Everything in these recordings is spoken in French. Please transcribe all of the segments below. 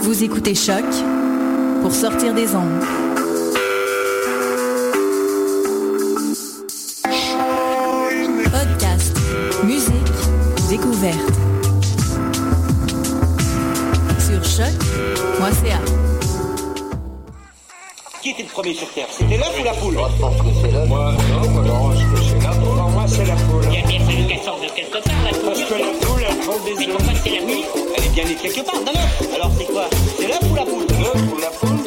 Vous écoutez Choc pour sortir des ondes. Podcast, musique, découverte. Sur choc.ca. Qui était le premier sur Terre? C'était l'œuf ou la poule? Moi, je pense que c'est l'œuf. Moi, non, moi, non, la poule. Parce que la poule, elle prend des Mais œufs. pourquoi c'est la nuit Elle est bien née quelque part. Alors c'est quoi? C'est l'œuf ou la poule? L'œuf ou la poule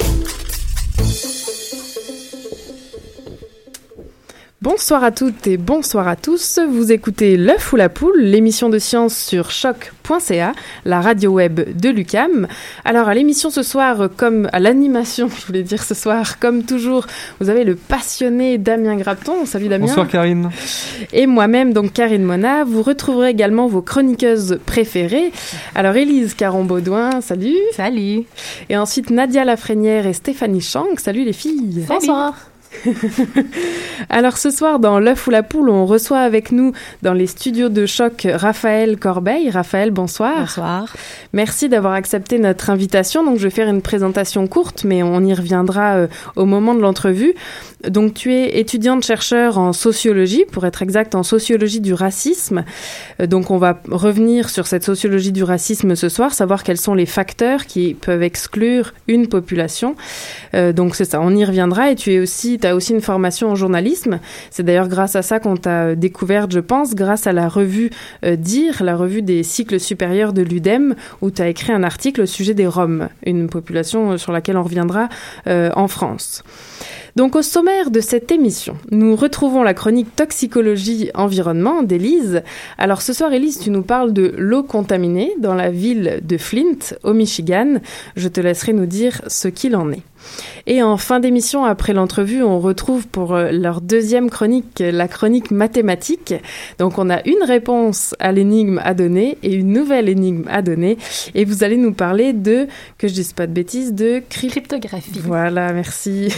Bonsoir à toutes et bonsoir à tous. Vous écoutez L'œuf ou la poule, l'émission de science sur choc.ca, la radio web de l'UCAM. Alors à l'émission ce soir, comme à l'animation, je voulais dire ce soir, comme toujours, vous avez le passionné Damien Grapton. Salut Damien. Bonsoir Karine. Et moi-même, donc Karine Mona. Vous retrouverez également vos chroniqueuses préférées. Alors Élise Caron-Baudouin, salut. Salut. Et ensuite Nadia Lafrenière et Stéphanie Chang. Salut les filles. Bonsoir. Alors ce soir dans l'œuf ou la poule, on reçoit avec nous dans les studios de choc Raphaël Corbeil. Raphaël, bonsoir. Bonsoir. Merci d'avoir accepté notre invitation. Donc je vais faire une présentation courte, mais on y reviendra euh, au moment de l'entrevue. Donc tu es étudiante chercheur en sociologie, pour être exact en sociologie du racisme. Euh, donc on va revenir sur cette sociologie du racisme ce soir, savoir quels sont les facteurs qui peuvent exclure une population. Euh, donc c'est ça, on y reviendra. Et tu es aussi, tu as aussi une formation en journalisme. C'est d'ailleurs grâce à ça qu'on t'a découverte, je pense, grâce à la revue euh, Dire, la revue des cycles supérieurs de l'UDEM, où tu as écrit un article au sujet des Roms, une population euh, sur laquelle on reviendra euh, en France. Donc au sommaire de cette émission, nous retrouvons la chronique toxicologie environnement d'Élise. Alors ce soir Élise, tu nous parles de l'eau contaminée dans la ville de Flint au Michigan. Je te laisserai nous dire ce qu'il en est. Et en fin d'émission, après l'entrevue, on retrouve pour euh, leur deuxième chronique, la chronique mathématique. Donc on a une réponse à l'énigme à donner et une nouvelle énigme à donner. Et vous allez nous parler de, que je dise pas de bêtises, de crypt- Cryptographie. Voilà, merci.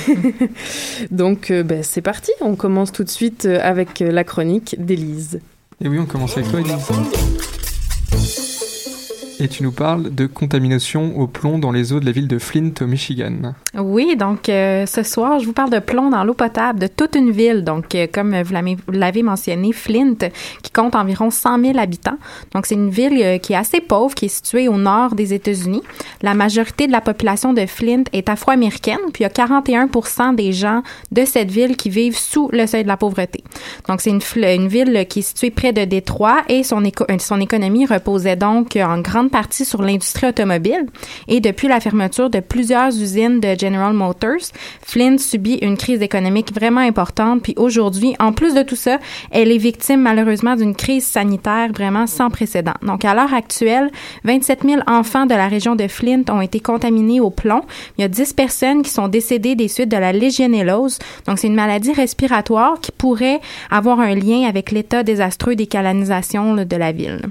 Donc euh, ben, c'est parti, on commence tout de suite euh, avec euh, la chronique d'Élise. Et oui, on commence avec toi, Elise. Et tu nous parles de contamination au plomb dans les eaux de la ville de Flint au Michigan. Oui, donc euh, ce soir, je vous parle de plomb dans l'eau potable de toute une ville. Donc, euh, comme vous l'avez- mentionné, Flint, qui compte environ 100 000 habitants. Donc, c'est une ville euh, qui est assez pauvre, qui est située au nord des États-Unis. La majorité de la population de Flint est afro-américaine, puis il y a 41 des gens de cette ville qui vivent sous le seuil de la pauvreté. Donc, c'est une, ville qui est située près de Détroit et son, son économie reposait donc en grande partie sur l'industrie automobile. Et depuis la fermeture de plusieurs usines de General Motors, Flint subit une crise économique vraiment importante. Puis aujourd'hui, en plus de tout ça, elle est victime malheureusement d'une crise sanitaire vraiment sans précédent. Donc à l'heure actuelle, 27 000 enfants de la région de Flint ont été contaminés au plomb. Il y a 10 personnes qui sont décédées des suites de la légionellose. Donc c'est une maladie respiratoire qui pourrait avoir un lien avec l'état désastreux des canalisations de la ville.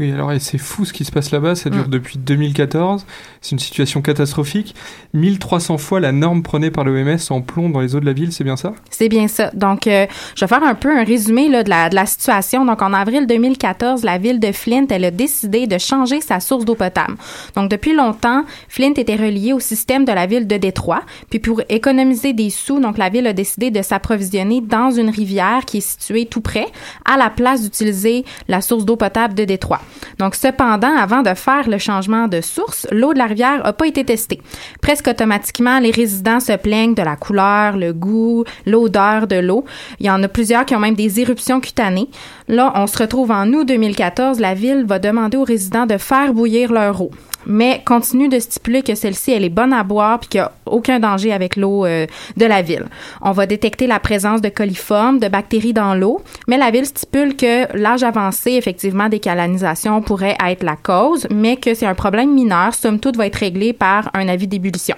Oui, alors et c'est fou ce qui se passe là-bas, ça dure Mm. depuis 2014, c'est une situation catastrophique. 1300 fois la norme prônée par l'OMS en plomb dans les eaux de la ville, c'est bien ça? C'est bien ça. Donc, euh, je vais faire un peu un résumé là, de, la, de la situation. Donc, en avril 2014, la ville de Flint, elle a décidé de changer sa source d'eau potable. Donc, depuis longtemps, Flint était relié au système de la ville de Détroit. Puis, pour économiser des sous, donc la ville a décidé de s'approvisionner dans une rivière qui est située tout près, à la place d'utiliser la source d'eau potable de Détroit. Donc, cependant, avant de faire le changement de source, l'eau de la rivière n'a pas été testée. Presque automatiquement, les résidents se plaignent de la couleur, le goût, l'odeur de l'eau. Il y en a plusieurs qui ont même des éruptions cutanées. Là, on se retrouve en août 2014. La ville va demander aux résidents de faire bouillir leur eau mais continue de stipuler que celle-ci, elle est bonne à boire puis qu'il n'y a aucun danger avec l'eau euh, de la ville. On va détecter la présence de coliformes, de bactéries dans l'eau, mais la ville stipule que l'âge avancé, effectivement, des canalisations pourrait être la cause, mais que c'est un problème mineur, somme toute, va être réglé par un avis d'ébullition.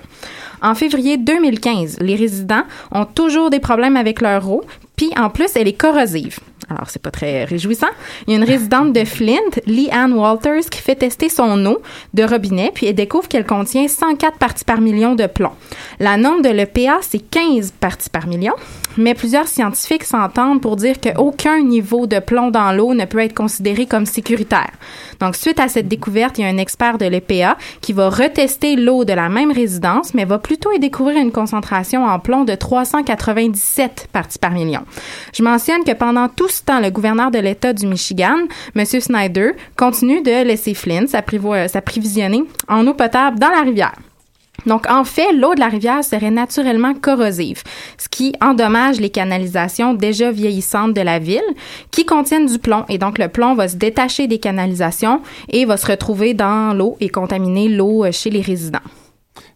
En février 2015, les résidents ont toujours des problèmes avec leur eau, puis en plus, elle est corrosive. Alors, c'est pas très réjouissant. Il y a une résidente de Flint, Lee Ann Walters, qui fait tester son eau de robinet, puis elle découvre qu'elle contient 104 parties par million de plomb. La norme de l'EPA, c'est 15 parties par million, mais plusieurs scientifiques s'entendent pour dire qu'aucun niveau de plomb dans l'eau ne peut être considéré comme sécuritaire. Donc, suite à cette découverte, il y a un expert de l'EPA qui va retester l'eau de la même résidence, mais va plutôt y découvrir une concentration en plomb de 397 parties par million. Je mentionne que pendant tout temps, le gouverneur de l'État du Michigan, M. Snyder, continue de laisser Flint s'apprivo- s'approvisionner en eau potable dans la rivière. Donc, en fait, l'eau de la rivière serait naturellement corrosive, ce qui endommage les canalisations déjà vieillissantes de la ville, qui contiennent du plomb. Et donc, le plomb va se détacher des canalisations et va se retrouver dans l'eau et contaminer l'eau euh, chez les résidents.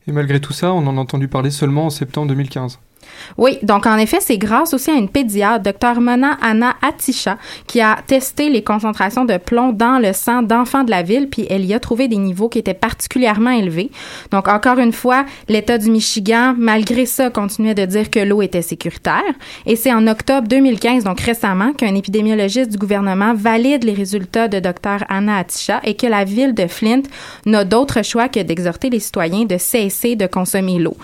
Et malgré tout ça, on en a entendu parler seulement en septembre 2015. Oui, donc en effet, c'est grâce aussi à une pédiatre, Dr Mona Anna Atisha, qui a testé les concentrations de plomb dans le sang d'enfants de la ville, puis elle y a trouvé des niveaux qui étaient particulièrement élevés. Donc encore une fois, l'État du Michigan, malgré ça, continuait de dire que l'eau était sécuritaire. Et c'est en octobre 2015, donc récemment, qu'un épidémiologiste du gouvernement valide les résultats de Dr Anna Atisha et que la ville de Flint n'a d'autre choix que d'exhorter les citoyens de cesser de consommer l'eau.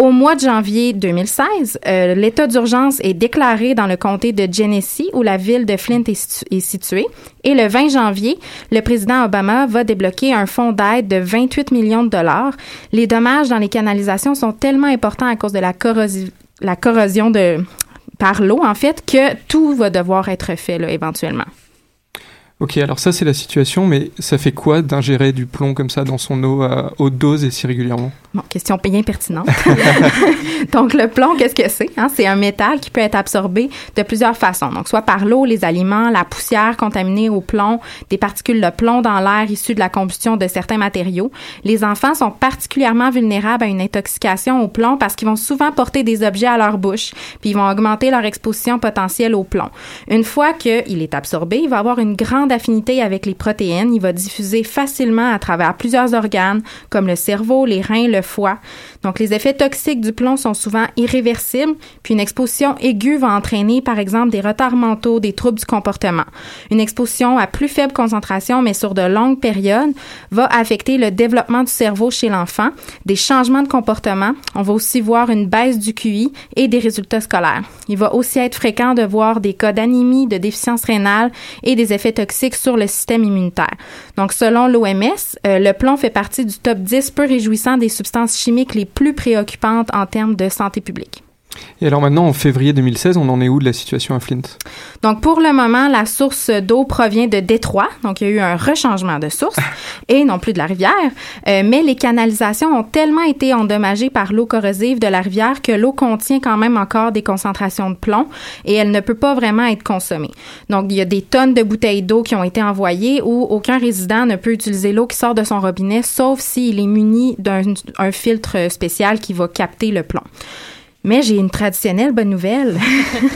Au mois de janvier 2016, euh, l'état d'urgence est déclaré dans le comté de Genesee, où la ville de Flint est, situ- est située. Et le 20 janvier, le président Obama va débloquer un fonds d'aide de 28 millions de dollars. Les dommages dans les canalisations sont tellement importants à cause de la, la corrosion de par l'eau, en fait, que tout va devoir être fait là, éventuellement. Ok, alors ça c'est la situation, mais ça fait quoi d'ingérer du plomb comme ça dans son eau à haute dose et si régulièrement? Bon, question bien pertinente. Donc, le plomb, qu'est-ce que c'est? Hein? C'est un métal qui peut être absorbé de plusieurs façons. Donc, soit par l'eau, les aliments, la poussière contaminée au plomb, des particules de plomb dans l'air issues de la combustion de certains matériaux. Les enfants sont particulièrement vulnérables à une intoxication au plomb parce qu'ils vont souvent porter des objets à leur bouche, puis ils vont augmenter leur exposition potentielle au plomb. Une fois qu'il est absorbé, il va avoir une grande affinité avec les protéines. Il va diffuser facilement à travers plusieurs organes, comme le cerveau, les reins, le foie. Donc, les effets toxiques du plomb sont souvent irréversibles, puis une exposition aiguë va entraîner, par exemple, des retards mentaux, des troubles du comportement. Une exposition à plus faible concentration, mais sur de longues périodes, va affecter le développement du cerveau chez l'enfant, des changements de comportement. On va aussi voir une baisse du QI et des résultats scolaires. Il va aussi être fréquent de voir des cas d'anémie, de déficience rénale et des effets toxiques sur le système immunitaire. Donc, selon l'OMS, euh, le plomb fait partie du top 10 peu réjouissant des substances chimiques les plus préoccupantes en termes de santé publique. Et alors maintenant, en février 2016, on en est où de la situation à Flint? Donc, pour le moment, la source d'eau provient de Détroit. Donc, il y a eu un rechangement de source et non plus de la rivière. Euh, mais les canalisations ont tellement été endommagées par l'eau corrosive de la rivière que l'eau contient quand même encore des concentrations de plomb et elle ne peut pas vraiment être consommée. Donc, il y a des tonnes de bouteilles d'eau qui ont été envoyées où aucun résident ne peut utiliser l'eau qui sort de son robinet sauf s'il est muni d'un un filtre spécial qui va capter le plomb. Mais j'ai une traditionnelle bonne nouvelle.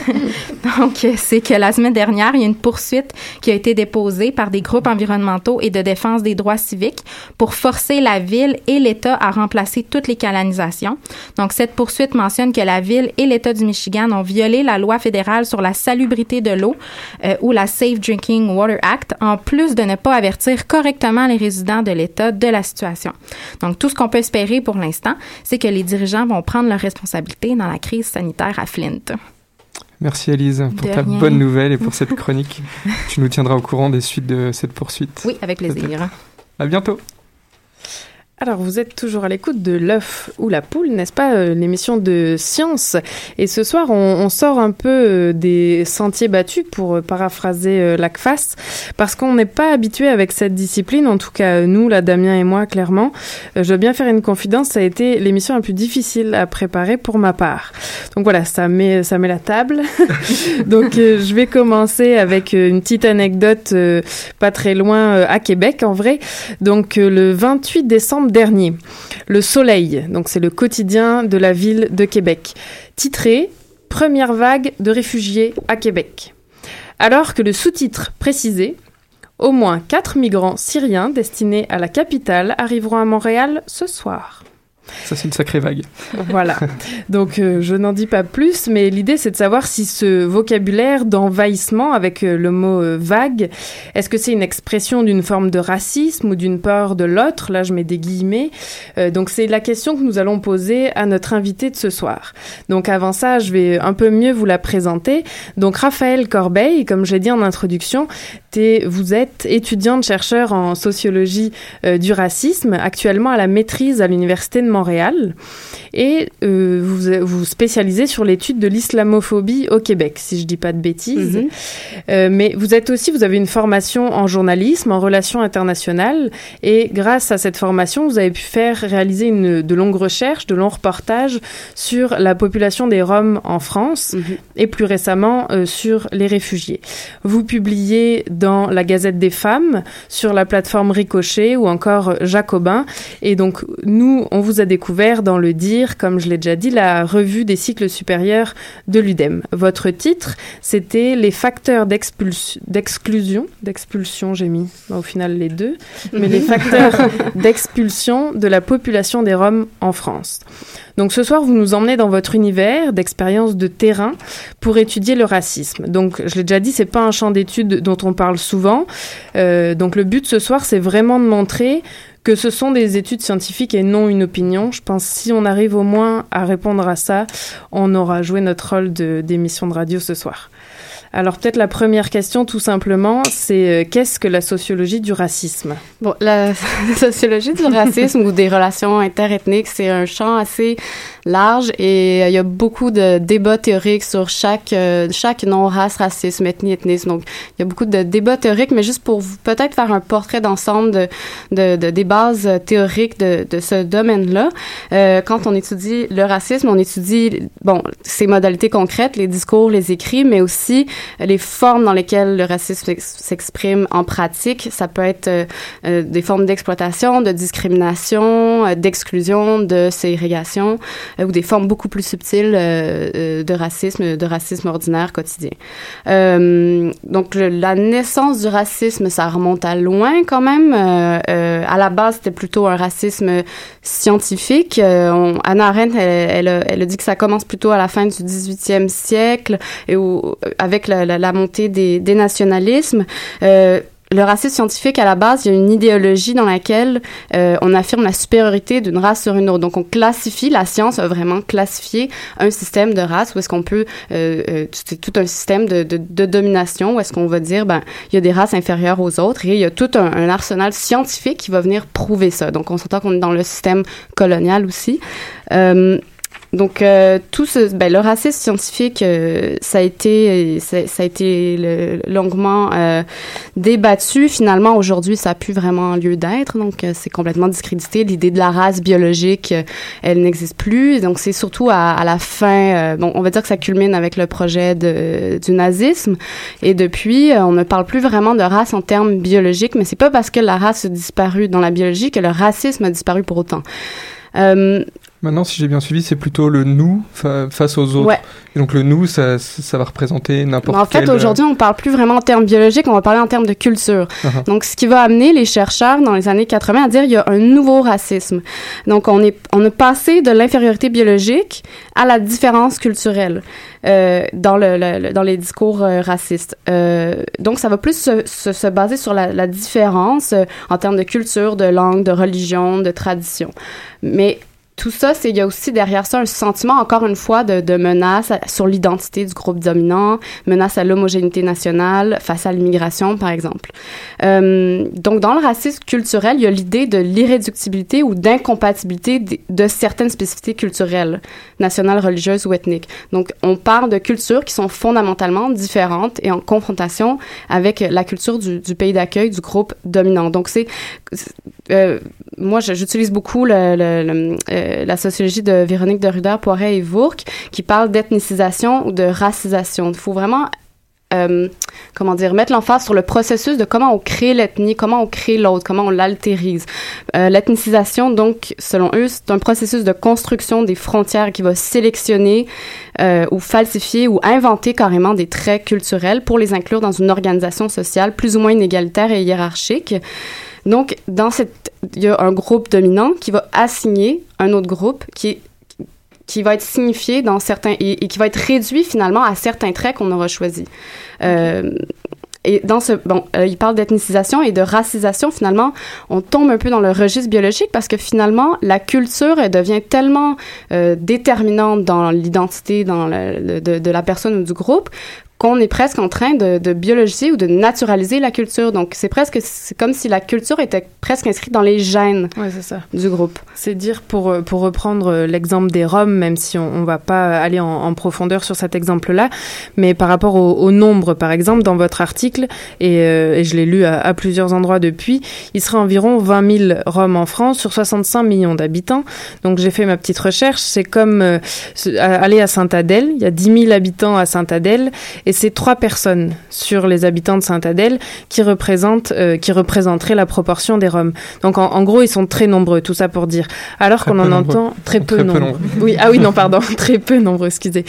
Donc, c'est que la semaine dernière, il y a une poursuite qui a été déposée par des groupes environnementaux et de défense des droits civiques pour forcer la ville et l'État à remplacer toutes les canalisations. Donc, cette poursuite mentionne que la ville et l'État du Michigan ont violé la loi fédérale sur la salubrité de l'eau euh, ou la Safe Drinking Water Act, en plus de ne pas avertir correctement les résidents de l'État de la situation. Donc, tout ce qu'on peut espérer pour l'instant, c'est que les dirigeants vont prendre leurs responsabilités dans la crise sanitaire à Flint. Merci Elise pour De ta rien. bonne nouvelle et pour cette chronique. tu nous tiendras au courant des suites de cette poursuite. Oui, avec plaisir. À bientôt. Alors, vous êtes toujours à l'écoute de l'œuf ou la poule, n'est-ce pas, euh, l'émission de science? Et ce soir, on, sort un peu euh, des sentiers battus, pour euh, paraphraser l'ACFAS, parce qu'on n'est pas habitué avec cette discipline, en tout cas nous, là, Damien et moi, clairement. Je dois bien faire une confidence, ça a été l'émission la plus difficile à préparer pour ma part. Donc voilà, ça met, ça met la table. Donc je vais commencer avec une petite anecdote pas très loin à Québec, en vrai. Donc le 28 décembre dernier, Le Soleil, donc c'est le quotidien de la ville de Québec, titré Première vague de réfugiés à Québec. Alors que le sous-titre précisait Au moins quatre migrants syriens destinés à la capitale arriveront à Montréal ce soir. Ça, c'est une sacrée vague. Voilà. Donc, euh, je n'en dis pas plus, mais l'idée, c'est de savoir si ce vocabulaire d'envahissement avec euh, le mot euh, vague, est-ce que c'est une expression d'une forme de racisme ou d'une peur de l'autre? Là, je mets des guillemets. Donc, c'est la question que nous allons poser à notre invité de ce soir. Donc, avant ça, je vais un peu mieux vous la présenter. Donc, Raphaël Corbeil, comme j'ai dit en introduction, vous êtes étudiante-chercheur en sociologie du racisme, actuellement à la maîtrise à l'Université de Montréal. Et euh, vous vous spécialisez sur l'étude de l'islamophobie au Québec, si je dis pas de bêtises. Mhm. Euh, mais vous êtes aussi, vous avez une formation en journalisme, en relations internationales, et grâce à cette formation, vous avez pu faire réaliser une, de longues recherches, de longs reportages sur la population des Roms en France, et plus récemment euh, sur les réfugiés. Vous publiez dans la Gazette des femmes, sur la plateforme Ricochet ou encore Jacobin, et donc nous, on vous a découvert dans le dire, comme je l'ai déjà dit, la revue des cycles supérieurs de l'UDEM. Votre titre, c'était les facteurs d'exclusion, d'expulsion, j'ai mis au final les deux, mais les facteurs d'expulsion de la population des Roms en France. Donc ce soir, vous nous emmenez dans votre univers d'expérience de terrain pour étudier le racisme. Donc je l'ai déjà dit, c'est pas un champ d'études dont on parle souvent. Euh, donc le but ce soir, c'est vraiment de montrer que ce sont des études scientifiques et non une opinion. Je pense si on arrive au moins à répondre à ça, on aura joué notre rôle d'émission de, radio ce soir. Alors peut-être la première question tout simplement, c'est euh, qu'est-ce que la sociologie du racisme? Bon, la sociologie du racisme ou des relations interethniques, c'est un champ assez large et euh, il y a beaucoup de débats théoriques sur chaque euh, chaque non-race, racisme, ethnie, ethnisme. Donc, il y a beaucoup de débats théoriques, mais juste pour peut-être faire un portrait d'ensemble de, de, de- des bases théoriques de, de ce domaine-là. Euh, quand on étudie le racisme, on étudie bon ses modalités concrètes, les discours, les écrits, mais aussi euh, les formes dans lesquelles le racisme s'ex- s'exprime en pratique. Ça peut être euh, des formes d'exploitation, de discrimination, d'exclusion, de ségrégation, ou des formes beaucoup plus subtiles euh, euh, de racisme, de racisme ordinaire quotidien. Euh, donc le- la naissance du racisme, ça remonte à loin quand même. Euh, euh, à la base, c'était plutôt un racisme scientifique. Euh, on- Anna Arendt, elle, elle, elle dit que ça commence plutôt à la fin du 18e siècle et où, avec la, la- la montée des, des nationalismes. Euh, le racisme scientifique, à la base, il y a une idéologie dans laquelle euh, on affirme la supériorité d'une race sur une autre. Donc, on classifie, la science a vraiment classifié un système de race où est-ce qu'on peut, euh, euh, c'est tout un système de, de, de domination où est-ce qu'on va dire, ben, il y a des races inférieures aux autres et il y a tout un, un arsenal scientifique qui va venir prouver ça. Donc, on s'entend qu'on est dans le système colonial aussi. Euh, donc euh, tout ce ben, le racisme scientifique euh, ça a été ça, a été longuement euh, débattu. Finalement aujourd'hui ça a plus vraiment lieu d'être. Donc euh, c'est complètement discrédité. L'idée de la race biologique euh, elle n'existe plus. Donc c'est surtout à, à la fin euh, bon on va dire que ça culmine avec le projet de, du nazisme. Et depuis on ne parle plus vraiment de race en termes biologiques mais c'est pas parce que la race a disparu dans la biologie que le racisme a disparu pour autant. Euh, Maintenant, si j'ai bien suivi, c'est plutôt le nous fa- face aux autres. Ouais. Et donc le nous, ça, ça va représenter n'importe En fait, quel, euh, aujourd'hui, on parle plus vraiment en termes biologiques, on va parler en termes de culture. Uh-huh. Donc, ce qui va amener les chercheurs dans les années 80 à dire il y a un nouveau racisme. Donc, on est, on a passé de l'infériorité biologique à la différence culturelle euh, dans le, dans les discours euh, racistes. Euh, donc, ça va plus se, se, se baser sur la, la différence en termes de culture, de langue, de religion, de tradition. Mais tout ça, c'est il y a aussi derrière ça un sentiment, encore une fois, de, menace sur l'identité du groupe dominant, menace à l'homogénéité nationale face à l'immigration, par exemple. Euh, donc, dans le racisme culturel, il y a l'idée de l'irréductibilité ou d'incompatibilité de, certaines spécificités culturelles, nationales, religieuses ou ethniques. Donc, on parle de cultures qui sont fondamentalement différentes et en confrontation avec la culture du, pays d'accueil du groupe dominant. Donc, c'est euh, moi, j'utilise beaucoup le, euh, la sociologie de Véronique Derrida, Poiret et Vourque, qui parle d'ethnicisation ou de racisation. Il faut vraiment, euh, comment dire, mettre l'emphase sur le processus de comment on crée l'ethnie, comment on crée l'autre, comment on l'altérise. Euh, L'ethnicisation, donc, selon eux, c'est un processus de construction des frontières qui va sélectionner euh, ou falsifier ou inventer carrément des traits culturels pour les inclure dans une organisation sociale plus ou moins inégalitaire et hiérarchique. Donc, dans cette, il y a un groupe dominant qui va assigner un autre groupe qui est qui va être signifié dans certains et, et qui va être réduit finalement à certains traits qu'on aura choisis. Euh, et dans ce bon, euh, il parle d'ethnicisation et de racisation. Finalement, on tombe un peu dans le registre biologique parce que finalement, la culture elle devient tellement euh, déterminante dans l'identité, dans le, de la personne ou du groupe qu'on est presque en train de, de biologiser ou de naturaliser la culture. Donc, c'est presque, c'est comme si la culture était presque inscrite dans les gènes Ouais, c'est ça. du groupe. C'est dire, pour, euh, pour reprendre euh, l'exemple des Roms, même si on ne va pas aller en, en profondeur sur cet exemple-là, mais par rapport au, au nombre, par exemple, dans votre article, et, euh, et je l'ai lu à, à plusieurs endroits depuis, il serait environ 20 000 Roms en France sur 65 millions d'habitants. Donc j'ai fait ma petite recherche, c'est comme euh, aller à Saint-Adèle, il y a 10 000 habitants à Saint-Adèle, et c'est trois personnes sur les habitants de Saint-Adèle qui représentent, euh, qui représenteraient la proportion des Roms. Donc en, en gros, ils sont très nombreux, tout ça pour dire. Alors qu'on en nombreux. entend très peu Très peu nombreux. nombreux. Oui, ah oui, non, pardon, très peu nombreux, excusez.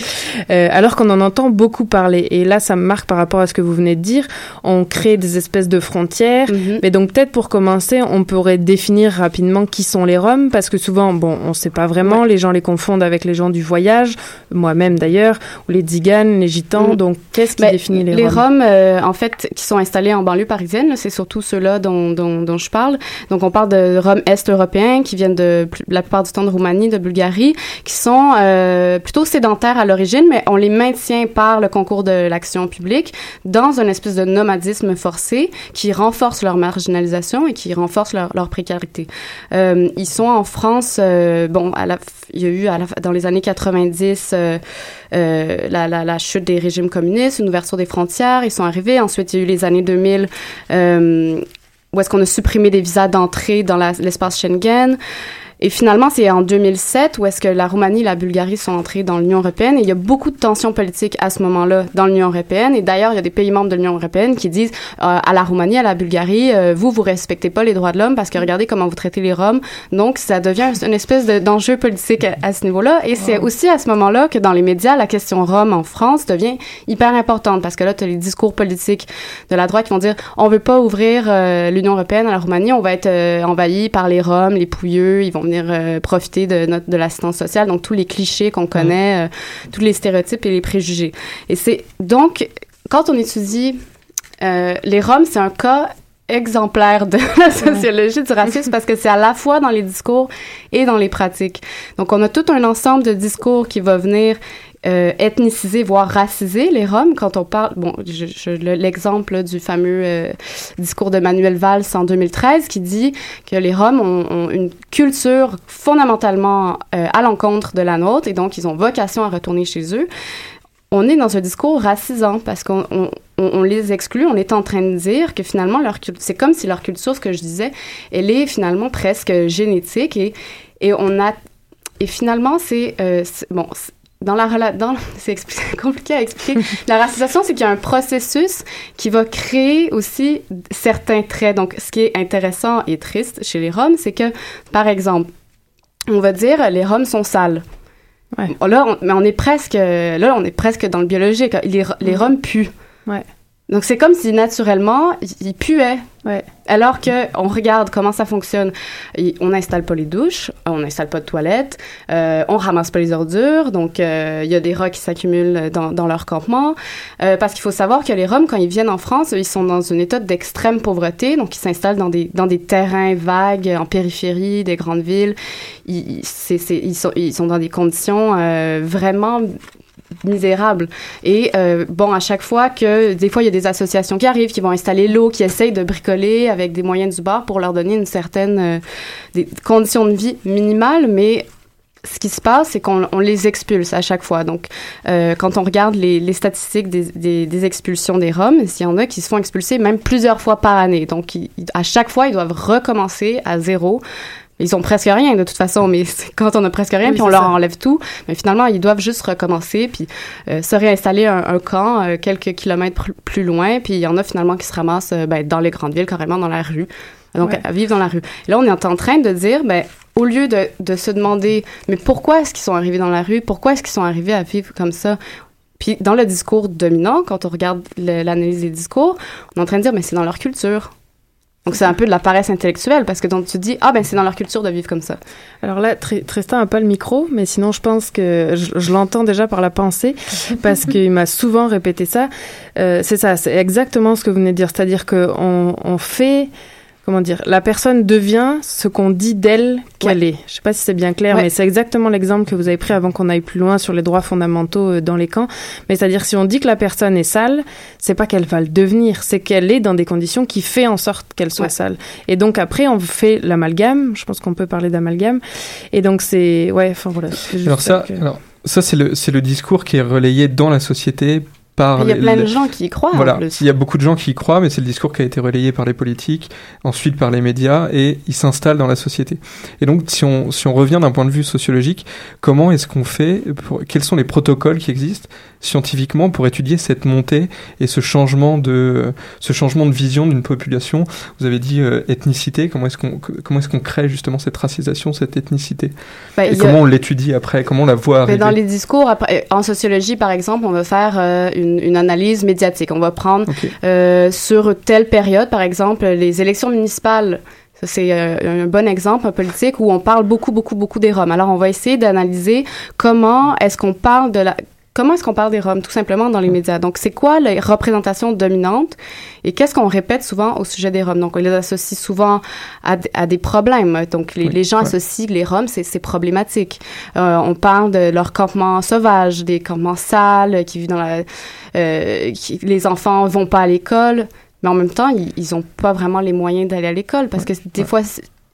Euh, alors qu'on en entend beaucoup parler. Et là, ça me marque par rapport à ce que vous venez de dire. On crée des espèces de frontières. Mhm. Mais donc peut-être pour commencer, on pourrait définir rapidement qui sont les Roms, parce que souvent, bon, on sait pas vraiment. Les gens les confondent avec les gens du voyage, moi-même d'ailleurs, ou les Tziganes, les Gitans. Mhm. Donc qu'est-ce qui Ben, définit les, les Roms? Roms, euh, en fait, qui sont installés en banlieue parisienne, c'est surtout ceux-là dont, dont, dont je parle. Donc, on parle de Roms est-européens qui viennent de la plupart du temps de Roumanie, de Bulgarie, qui sont euh, plutôt sédentaires à l'origine, mais on les maintient par le concours de l'action publique dans une espèce de nomadisme forcé qui renforce leur marginalisation et qui renforce leur, leur précarité. Euh, ils sont en France, euh, bon, à la, il y a eu à la, dans les années 90 euh, euh, la, chute des régimes communistes, une ouverture des frontières. Ils sont arrivés. Ensuite, il y a eu les années 2000 euh, où est-ce qu'on a supprimé des visas d'entrée dans l'espace Schengen. Et finalement, c'est en 2007 où est-ce que la Roumanie et la Bulgarie sont entrées dans l'Union européenne. Et il y a beaucoup de tensions politiques à ce moment-là dans l'Union européenne. Et d'ailleurs, il y a des pays membres de l'Union européenne qui disent euh, à la Roumanie, à la Bulgarie, euh, vous, vous respectez pas les droits de l'homme parce que regardez comment vous traitez les Roms. Donc, ça devient une espèce de- d'enjeu politique à, à ce niveau-là. Et c'est aussi à ce moment-là que dans les médias, la question Rome en France devient hyper importante parce que là, tu as les discours politiques de la droite qui vont dire on veut pas ouvrir euh, l'Union européenne à la Roumanie, on va être euh, envahi par les Roms, les pouilleux, ils vont venir euh, profiter de notre de l'assistance sociale, donc tous les clichés qu'on connaît, euh, tous les stéréotypes et les préjugés. Et c'est donc quand on étudie euh, les Roms, c'est un cas exemplaire de la sociologie du racisme parce que c'est à la fois dans les discours et dans les pratiques. Donc, on a tout un ensemble de discours qui va venir euh, voire raciser les Roms. Quand on parle, bon, l'exemple du fameux euh, discours de Manuel Valls en 2013 qui dit que les Roms ont, une culture fondamentalement euh, à l'encontre de la nôtre et donc ils ont vocation à retourner chez eux on est dans un discours racisant parce qu'on on, les exclut. On est en train de dire que finalement, leur c'est comme si leur culture, ce que je disais, elle est finalement presque génétique et, et on a. Et finalement, c'est. euh, bon. C'est- Dans la rela- dans c'est compliqué à expliquer. la racisation, c'est qu'il y a un processus qui va créer aussi certains traits. Donc, ce qui est intéressant et triste chez les Roms, c'est que, par exemple, on va dire les Roms sont sales. Là, on, mais on est presque, là, on est presque dans le biologique. Les, les Mhm. Roms puent. Ouais. Donc c'est comme si naturellement ils puaient. Ouais. Alors que on regarde comment ça fonctionne. On n'installe pas les douches, on n'installe pas de toilettes, euh, on ramasse pas les ordures. Donc euh, il y a des rats qui s'accumulent dans, dans leur campement. Euh, parce qu'il faut savoir que les Roms quand ils viennent en France, ils sont dans une état d'extrême pauvreté. Donc ils s'installent dans des dans des terrains vagues en périphérie des grandes villes. Ils, ils sont ils sont dans des conditions euh, vraiment misérable. Et euh, bon, à chaque fois que des fois il y a des associations qui arrivent, qui vont installer l'eau, qui essayent de bricoler avec des moyens du bord pour leur donner une certaine euh, des conditions de vie minimales, mais ce qui se passe, c'est qu'on on les expulse à chaque fois. Donc, euh, quand on regarde les, les statistiques des, des, expulsions des Roms, il y en a qui se font expulser même plusieurs fois par année. Donc, à chaque fois, ils doivent recommencer à zéro. Ils ont presque rien de toute façon, mais quand on a presque rien, Oui, puis on leur ça. enlève tout, mais finalement, ils doivent juste recommencer, puis euh, se réinstaller un, un camp euh, quelques kilomètres plus loin, puis il y en a finalement qui se ramassent euh, ben, dans les grandes villes, carrément dans la rue. Donc, Ouais. vivre dans la rue. Et là, on est en train de dire, ben, au lieu de, de se demander, mais pourquoi est-ce qu'ils sont arrivés dans la rue? Pourquoi est-ce qu'ils sont arrivés à vivre comme ça? Puis, dans le discours dominant, quand on regarde l'analyse des discours, on est en train de dire, mais c'est dans leur culture. Donc, c'est un peu de la paresse intellectuelle, parce que donc, tu te dis, ah, ben, c'est dans leur culture de vivre comme ça. Alors là, Tr- Tristan n'a pas le micro, mais sinon, je pense que je, je l'entends déjà par la pensée, parce qu'il m'a souvent répété ça. Euh, c'est ça, c'est exactement ce que vous venez de dire. C'est-à-dire qu'on on fait, comment dire, la personne devient ce qu'on dit d'elle qu'elle est. Je sais pas si c'est bien clair, Ouais. mais c'est exactement l'exemple que vous avez pris avant qu'on aille plus loin sur les droits fondamentaux euh, dans les camps. Mais c'est-à-dire, si on dit que la personne est sale, c'est pas qu'elle va le devenir, c'est qu'elle est dans des conditions qui fait en sorte qu'elle soit Ouais. sale. Et donc après, on fait l'amalgame. Je pense qu'on peut parler d'amalgame. Et donc c'est ouais, enfin voilà. juste Alors ça, que- alors, ça c'est le, c'est le discours qui est relayé dans la société par Il y a les- plein de les- gens qui y croient, Voilà, il y a beaucoup de gens qui y croient, mais c'est le discours qui a été relayé par les politiques, ensuite par les médias, et il s'installe dans la société. Et donc, si on, si on revient d'un point de vue sociologique, comment est-ce qu'on fait, pour, quels sont les protocoles qui existent scientifiquement pour étudier cette montée et ce changement de, ce changement de vision d'une population? Vous avez dit euh, ethnicité, comment est-ce qu'on comment est-ce qu'on crée justement cette racisation, cette ethnicité? Ben, Et a- comment on l'étudie après, comment on la voit Mais arriver? dans les discours, après, en sociologie, par exemple, on va faire euh, une, une analyse médiatique. On va prendre euh, sur telle période, par exemple, les élections municipales. Ça, c'est euh, un bon exemple, un politique, où on parle beaucoup, beaucoup, beaucoup des Roms. Alors, on va essayer d'analyser comment est-ce qu'on parle de la... Comment est-ce qu'on parle des Roms, tout simplement, dans les médias? Donc, c'est quoi les représentations dominantes et qu'est-ce qu'on répète souvent au sujet des Roms? Donc, on les associe souvent à, des problèmes. Donc, les, Oui, les gens ouais. associent les Roms, c'est problématique. Euh, on parle de leurs campements sauvages, des campements sales, qui vivent dans la... euh, qui- les enfants vont pas à l'école, mais en même temps, ils, ils ont pas vraiment les moyens d'aller à l'école parce que des ouais. fois...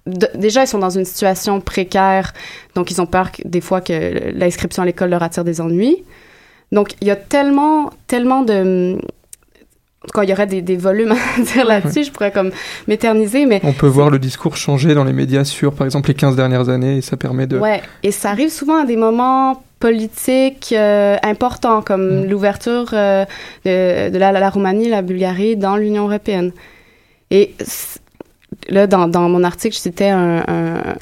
de- déjà, ils sont dans une situation précaire, donc ils ont peur que- des fois que l'inscription à l'école leur attire des ennuis. Donc, il y a tellement, tellement de... En tout cas, il y aurait des, des volumes à dire là-dessus, je pourrais comme m'éterniser, mais... On peut voir le discours changer dans les médias sur, par exemple, les 15 dernières années, et ça permet de... Ouais, et ça arrive souvent à des moments politiques euh, importants, comme Mm. l'ouverture euh, de, de la, la Roumanie la Bulgarie dans l'Union européenne. Et là, dans, dans mon article, je citais un, un-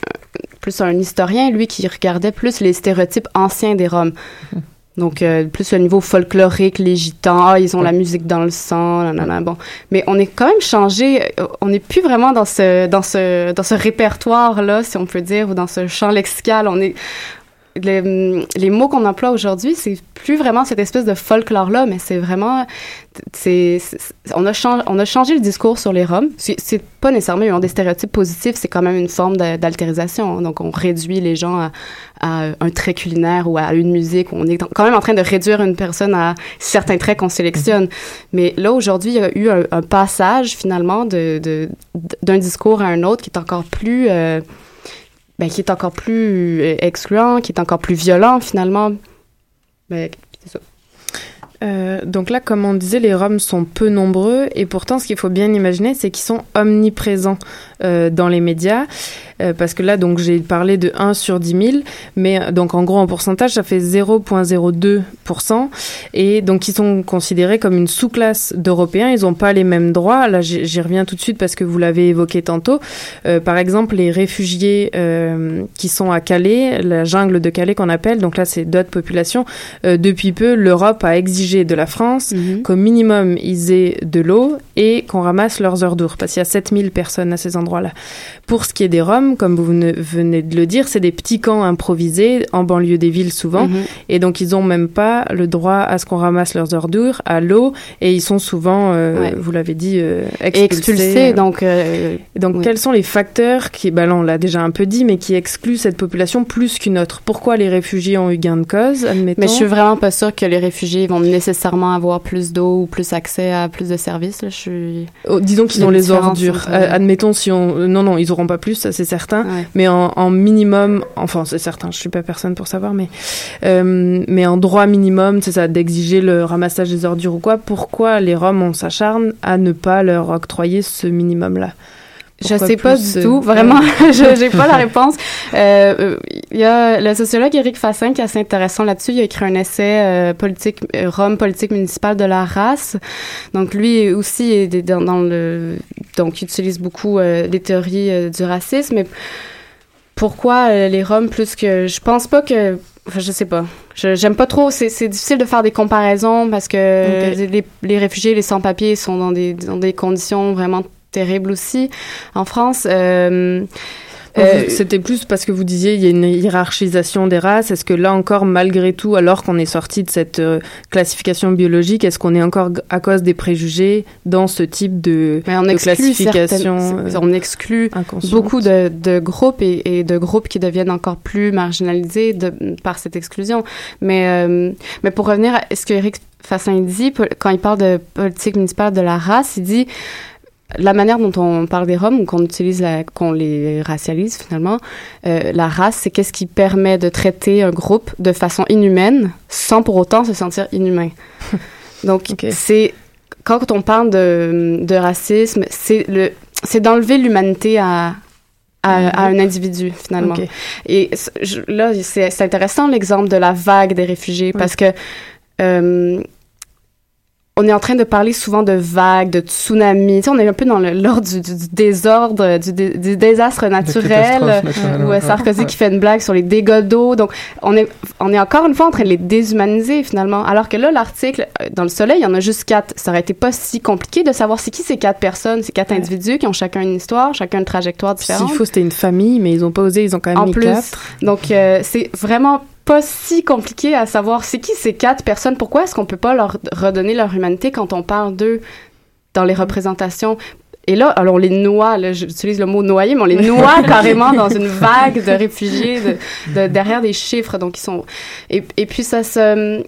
plus un historien, lui, qui regardait plus les stéréotypes anciens des Roms. Mm. Donc, euh, plus le niveau folklorique, les gitans, ah, ils ont la musique dans le sang, nanana, bon. Mais on est quand même changé, euh, on n'est plus vraiment dans ce, dans ce, dans ce répertoire-là, si on peut dire, ou dans ce champ lexical. On est, les, mots qu'on emploie aujourd'hui, c'est plus vraiment cette espèce de folklore-là, mais c'est vraiment, c'est, on a changé, le discours sur les Roms. C'est, pas nécessairement ils des stéréotypes positifs, c'est quand même une forme d'altérisation. Donc, on réduit les gens à, un trait culinaire ou à une musique. On est quand même en train de réduire une personne à certains traits qu'on sélectionne. Mais là, aujourd'hui, il y a eu un, passage, finalement, d'un discours à un autre qui est encore plus, euh, ben, qui est encore plus euh, excluant, qui est encore plus violent, finalement. Ben, c'est. Euh, donc là, comme on disait, les Roms sont peu nombreux et pourtant, ce qu'il faut bien imaginer, c'est qu'ils sont omniprésents euh, dans les médias. Euh, parce que là, donc, j'ai parlé de 1 sur 10 000, mais euh, donc en gros, en pourcentage, ça fait 0,02%. Et donc, ils sont considérés comme une sous-classe d'Européens. Ils n'ont pas les mêmes droits. Là, j'y reviens tout de suite parce que vous l'avez évoqué tantôt. Euh, par exemple, les réfugiés qui sont à Calais, la jungle de Calais qu'on appelle, donc là, c'est d'autres populations. Depuis peu, l'Europe a exigé de la France qu'au minimum, ils aient de l'eau et qu'on ramasse leurs heures d'ours, parce qu'il y a 7000 personnes à ces endroits-là. Pour ce qui est des Roms, comme vous venez- de le dire, c'est des petits camps improvisés en banlieue des villes souvent, Mhm. et donc ils ont même pas le droit à ce qu'on ramasse leurs heures d'ours, à l'eau, et ils sont souvent, euh, Ouais. vous l'avez dit, euh, expulsés. expulsés, donc. euh, donc, oui. quels sont les facteurs qui, bah là, on l'a déjà un peu dit, mais qui excluent cette population plus qu'une autre? Pourquoi les réfugiés ont eu gain de cause, admettons? Mais je suis vraiment pas sûre que les réfugiés vont nécessairement avoir plus d'eau ou plus accès à plus de services. Là. Je suis... Oh, disons qu'ils ont les ordures. entre- Euh, admettons si on, euh, non non, ils auront pas plus, ça c'est certain. Ouais. Mais en, en minimum, enfin c'est certain, je suis pas personne pour savoir, mais euh, mais en droit minimum, c'est ça, d'exiger le ramassage des ordures ou quoi. Pourquoi les Roms on s'acharne à ne pas leur octroyer ce minimum là Je sais pas du tout, vraiment. je j'ai pas la réponse. Euh, euh, Il y a le sociologue Éric Fassin qui est assez intéressant là-dessus. Il a écrit un essai euh, politique, euh, Rome politique municipale de la race. Donc lui aussi est dans, dans le, donc il utilise beaucoup euh, les théories euh, du racisme. Mais pourquoi les Roms plus que, je pense pas que Enfin, je sais pas. Je- J'aime pas trop. C'est c'est difficile de faire des comparaisons parce que les, les réfugiés, les sans-papiers sont dans des, dans des conditions vraiment terribles aussi en France. Euh, euh, C'était plus parce que vous disiez il y a une hiérarchisation des races. Est-ce que là encore, malgré tout, alors qu'on est sorti de cette euh, classification biologique, est-ce qu'on est encore à cause des préjugés dans ce type de, mais on de exclut classification euh, on exclut beaucoup de, de groupes et, et de groupes qui deviennent encore plus marginalisés de, par cette exclusion. Mais, mais pour revenir à ce que Eric Fassin dit, quand il parle de politique municipale de la race, il dit la manière dont on parle des Roms ou qu'on utilise la, qu'on les racialise finalement, euh, la race, c'est qu'est-ce qui permet de traiter un groupe de façon inhumaine sans pour autant se sentir inhumain. Donc, c'est quand on parle de, de racisme, c'est le, c'est d'enlever l'humanité à, à, à un individu finalement. Et je- là, c'est c'est intéressant l'exemple de la vague des réfugiés parce que euh, on est en train de parler souvent de vagues, de tsunamis. Tu sais, on est un peu dans le- l'ordre du, du- du désordre, du, dé- du désastre naturel. naturelle, Ou ouais. euh, Sarkozy Ouais. qui fait une blague sur les dégâts d'eau. Donc, on est, on est encore une fois en train de les déshumaniser finalement. Alors que là, l'article, euh, dans le Soleil, il y en a juste quatre. Ça aurait été pas si compliqué de savoir c'est qui ces quatre personnes, ces quatre individus qui ont chacun une histoire, chacun une trajectoire différente. S'il faut, c'était une famille, mais ils ont pas osé, ils ont quand même En mis plus, quatre. donc euh, c'est vraiment pas si compliqué à savoir c'est qui ces quatre personnes. Pourquoi est-ce qu'on peut pas leur redonner leur humanité quand on parle d'eux dans les représentations? Et là, alors on les noie, j'utilise le mot noyer, mais on les noie carrément dans une vague de réfugiés de, de- derrière des chiffres. Donc ils sont et, et puis ça se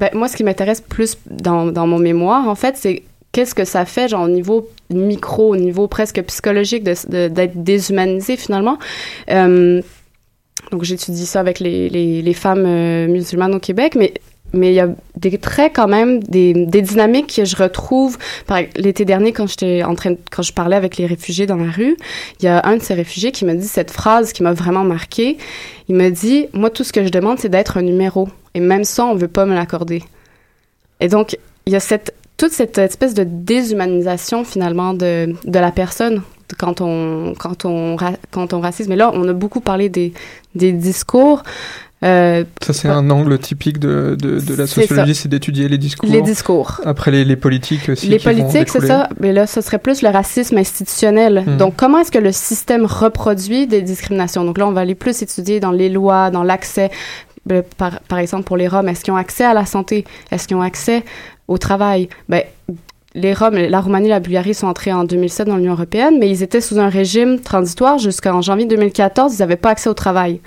ben, moi ce qui m'intéresse plus dans, dans mon mémoire en fait c'est qu'est-ce que ça fait genre au niveau micro au niveau presque psychologique de- de- d'être déshumanisé finalement Euh, donc j'étudie ça avec les, les, femmes euh, musulmanes au Québec, mais mais il y a des traits quand même, des, des dynamiques que je retrouve. L'été dernier, quand j'étais en train, quand je parlais avec les réfugiés dans la rue, il y a un de ces réfugiés qui m'a dit cette phrase qui m'a vraiment marquée. Il me dit, moi tout ce que je demande, c'est d'être un numéro, et même ça, on veut pas me l'accorder. Et donc il y a cette toute cette espèce de déshumanisation finalement de, de la personne quand on quand on quand on racise. Mais là, on a beaucoup parlé des des discours. Euh, Ça, c'est un angle typique de, de, de la sociologie, c'est d'étudier les discours. Les discours. Après les, les politiques aussi. Les politiques, c'est ça. Mais là, ce serait plus le racisme institutionnel. Mhm. Donc, comment est-ce que le système reproduit des discriminations? Donc là, on va aller plus étudier dans les lois, dans l'accès. Ben, Par, par exemple, pour les Roms, est-ce qu'ils ont accès à la santé? Est-ce qu'ils ont accès au travail? Ben, les Roms, la Roumanie et la Bulgarie sont entrés en 2007 dans l'Union européenne, mais ils étaient sous un régime transitoire jusqu'en janvier 2014. Ils n'avaient pas accès au travail.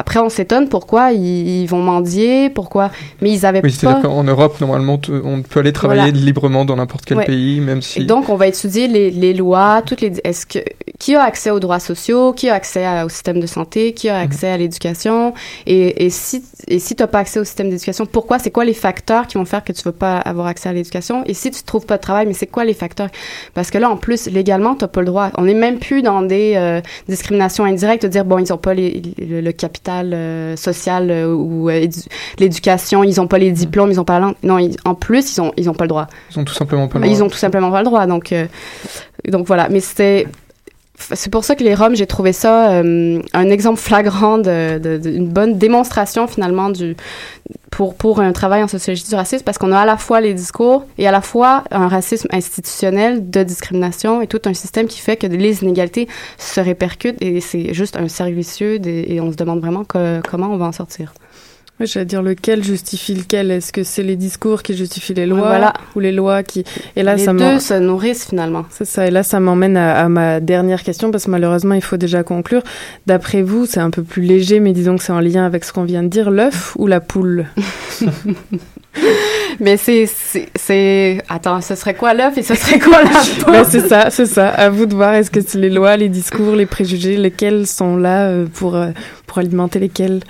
Après, on s'étonne pourquoi ils, ils vont mendier, pourquoi. Mais ils n'avaient Oui, pas. c'est-à-dire qu'en Europe, normalement, on peut aller travailler Voilà. librement dans n'importe quel Ouais. pays, même si. Et donc, on va étudier les, les lois, toutes les. Est-ce que qui a accès aux droits sociaux, qui a accès à- au système de santé, qui a accès à l'éducation. Et, et si, et si tu n'as pas accès au système d'éducation, pourquoi? C'est quoi les facteurs qui vont faire que tu ne vas pas avoir accès à l'éducation? Et si tu ne trouves pas de travail, mais c'est quoi les facteurs? Parce que là, en plus, légalement, tu n'as pas le droit. On n'est même plus dans des euh, discriminations indirectes, de dire, bon, ils n'ont pas les, le, le capital euh, social euh, ou euh, édu- l'éducation, ils n'ont pas les diplômes, ils n'ont pas la. Non, ils- en plus, ils n'ont ils ont pas le droit. Ils ont tout simplement pas le Ils droit. ont tout simplement pas le droit. Donc, donc voilà. Mais c'était. C'est pour ça que les Roms, j'ai trouvé ça euh, un exemple flagrant de, de- de- bonne démonstration finalement du pour pour un travail en sociologie du racisme parce qu'on a à la fois les discours et à la fois un racisme institutionnel de discrimination et tout un système qui fait que les inégalités se répercutent et c'est juste un cercle vicieux et on se demande vraiment que- comment on va en sortir. Oui, j'allais dire lequel justifie lequel. Est-ce que c'est les discours qui justifient les lois voilà. ou les lois qui... Et là, les ça deux se nourrissent finalement. C'est ça. Et là, ça m'emmène à, à ma dernière question parce que malheureusement, il faut déjà conclure. D'après vous, c'est un peu plus léger, mais disons que c'est en lien avec ce qu'on vient de dire. L'œuf ou la poule? Mais c'est c'est c'est attends, ce serait quoi l'œuf et ce serait quoi la poule? Ben, c'est ça, c'est ça. À vous de voir. Est-ce que c'est les lois, les discours, les préjugés, lesquels sont là euh, pour euh, pour alimenter lesquels?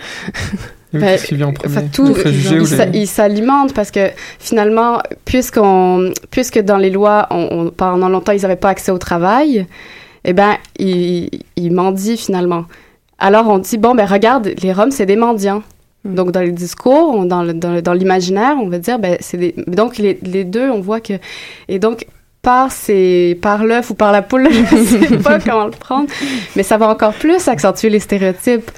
Ben, Qu'est-ce qui vient en premier Enfin, tout, Les préjugés il, s'alimente parce que finalement, puisqu'on, puisque dans les lois, on, on- pendant longtemps, ils n'avaient pas accès au travail, eh ben, ils, ils mendient finalement. Alors on dit bon ben regarde, les Roms c'est des mendiants. Mm. Donc dans les discours, on- dans le- dans le- dans l'imaginaire, on va dire ben c'est des. Donc les, les deux, on voit que et donc par ces par l'œuf ou par la poule, je ne sais pas comment le prendre, mais ça va encore plus accentuer les stéréotypes.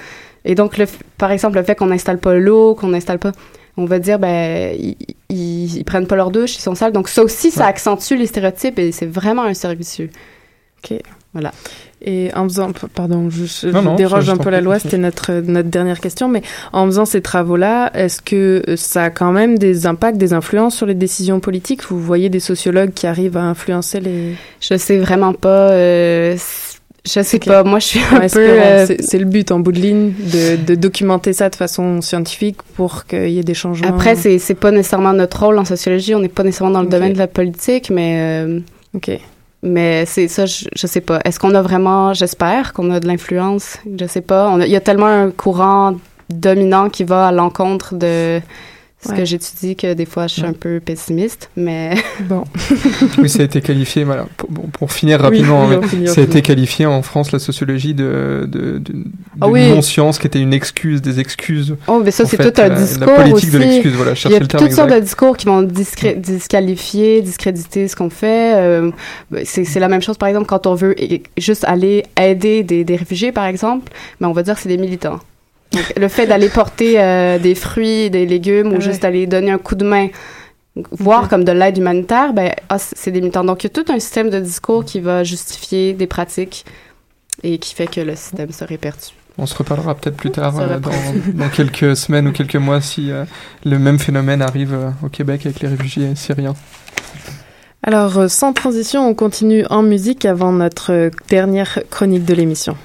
Et donc, le, f- par exemple, le fait qu'on n'installe pas l'eau, qu'on n'installe pas, on va dire, ben, ils, ils, ils prennent pas leur douche, ils sont sales. Donc, ça aussi, ça Ouais. accentue les stéréotypes et c'est vraiment un cercle vicieux. Ok. Voilà. Et en faisant, pardon, je, je Non, non, déroge un peu la loi, c'était notre, notre dernière question, mais en faisant ces travaux-là, est-ce que ça a quand même des impacts, des influences sur les décisions politiques? Vous voyez des sociologues qui arrivent à influencer les... Je sais vraiment pas. euh, je sais pas. Moi, je suis un Ouais, peu. euh, c'est- C'est le but en bout de ligne de, de documenter ça de façon scientifique pour qu'il y ait des changements. Après, c'est pas nécessairement notre rôle en sociologie. On n'est pas nécessairement dans le domaine de la politique, mais. euh, Ok. Mais c'est ça, je, je sais pas. Est-ce qu'on a vraiment, j'espère qu'on a de l'influence, je sais pas. Il y a tellement un courant dominant qui va à l'encontre de ce Ouais. que j'étudie que des fois je suis un peu pessimiste, mais Bon. Oui, ça a été qualifié, voilà, pour, bon, pour finir rapidement, oui, finit, ça a été qualifié en France, la sociologie, de, de, de, Ah de oui. non-science qui était une excuse, des excuses. Oh, mais ça, c'est tout un la- discours La politique de aussi. l'excuse, voilà, Il y chercher a le toutes terme sortes de discours qui vont discré- disqualifier, discréditer ce qu'on fait. Euh, c'est c'est la même chose, par exemple, quand on veut juste aller aider des, des réfugiés, par exemple, mais on va dire que c'est des militants. Donc, le fait d'aller porter euh, des fruits, des légumes, ou ouais. juste aller donner un coup de main, voir comme de l'aide humanitaire, ben, ah, c'est des militants. Donc, il y a tout un système de discours qui va justifier des pratiques et qui fait que le système se répercute. On se reparlera peut-être plus tard, euh, dans, dans quelques semaines ou quelques mois, si euh, le même phénomène arrive euh, au Québec avec les réfugiés syriens. Alors, sans transition, on continue en musique avant notre dernière chronique de l'émission.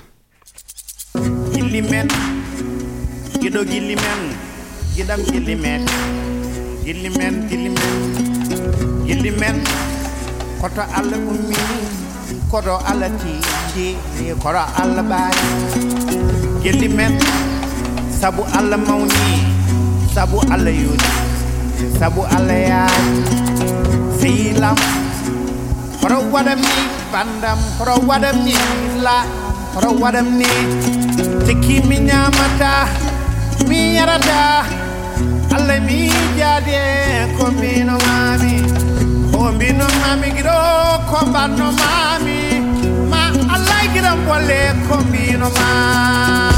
Giɗo gilli men giɗam gilli men gilli men gilli men gilli men koto allah ummi koto allah tiiji koto allah ɓaari gilli men sabu allah mawni sabu allah yoni sabu allah yaari seyilam koto waɗam ni bandam koto waɗam ni la koto waɗam ni tekki mi ñamata mi yarata allah mi jaade ko mbino mami ko mbino mami giɗo ko banno mami ma allah giɗam bolle ko mbino mami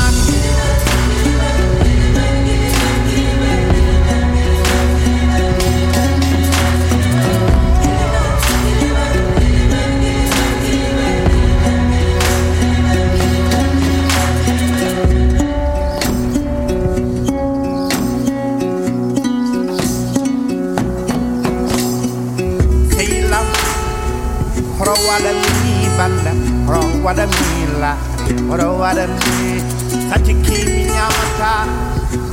wada mi banda ro wada mi la. Ro wada mi sati ki mi nyamata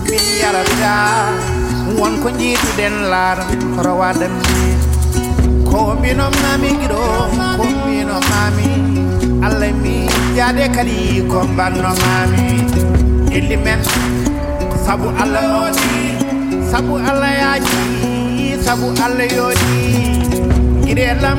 mi yarata won ko jitu den lar ro wada mi ko mi no mami gido ko mi no mami alle mi jade kali ko banno mami illi men sabu alla noni sabu alla yaji sabu alla yoni gire lam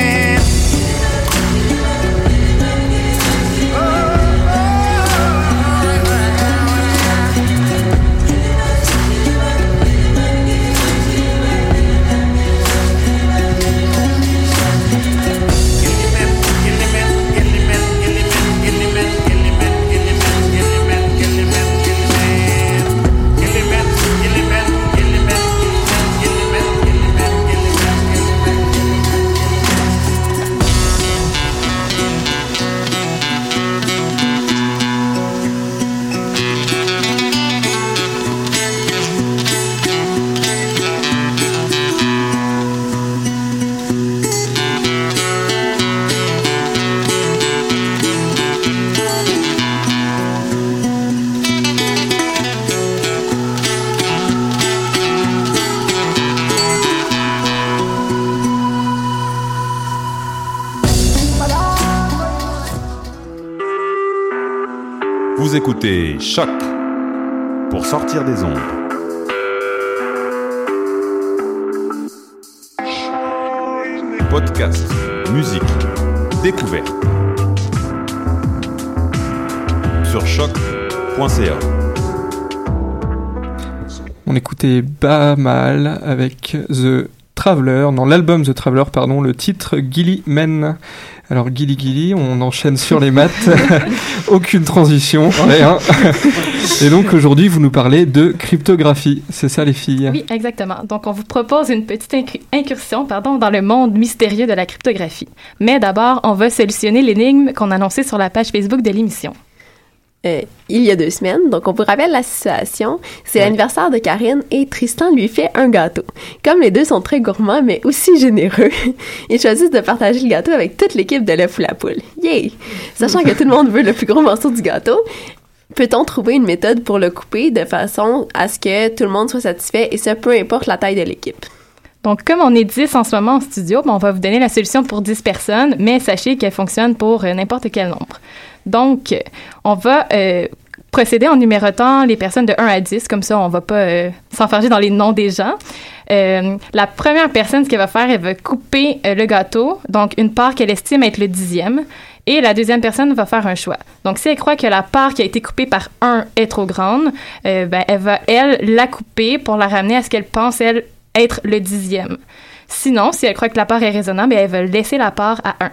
écoutez Choc pour sortir des ondes. Podcast, musique, découverte. Sur choc.ca. On écoutait Ba Mal avec The Traveler, dans l'album The Traveler, pardon, le titre Gilly Men. Alors Gilly Gilly, on enchaîne sur les maths, aucune transition, rien. Et donc aujourd'hui, vous nous parlez de cryptographie, c'est ça les filles? Oui, exactement. Donc on vous propose une petite inc- incursion pardon, dans le monde mystérieux de la cryptographie. Mais d'abord, on va solutionner l'énigme qu'on a annoncée sur la page Facebook de l'émission. Euh, il y a deux semaines. Donc, on vous rappelle la situation. C'est l'anniversaire de Karine et Tristan lui fait un gâteau. Comme les deux sont très gourmands, mais aussi généreux, ils choisissent de partager le gâteau avec toute l'équipe de l'œuf ou la poule. Yay! Sachant que tout le monde veut le plus gros morceau du gâteau, peut-on trouver une méthode pour le couper de façon à ce que tout le monde soit satisfait et ça peu importe la taille de l'équipe? Donc, comme on est 10 en ce moment en studio, ben, on va vous donner la solution pour 10 personnes, mais sachez qu'elle fonctionne pour euh, n'importe quel nombre. Donc, on va euh, procéder en numérotant les personnes de 1 à 10, comme ça on va pas euh, dans les noms des gens. Euh, la première personne, ce qu'elle va faire, elle va couper euh, le gâteau, donc une part qu'elle estime être le dixième, et la deuxième personne va faire un choix. Donc, si elle croit que la part qui a été coupée par 1 est trop grande, ben, elle va, elle, la couper pour la ramener à ce qu'elle pense, elle, être le dixième. Sinon, si elle croit que la part est raisonnable, elle va laisser la part à 1.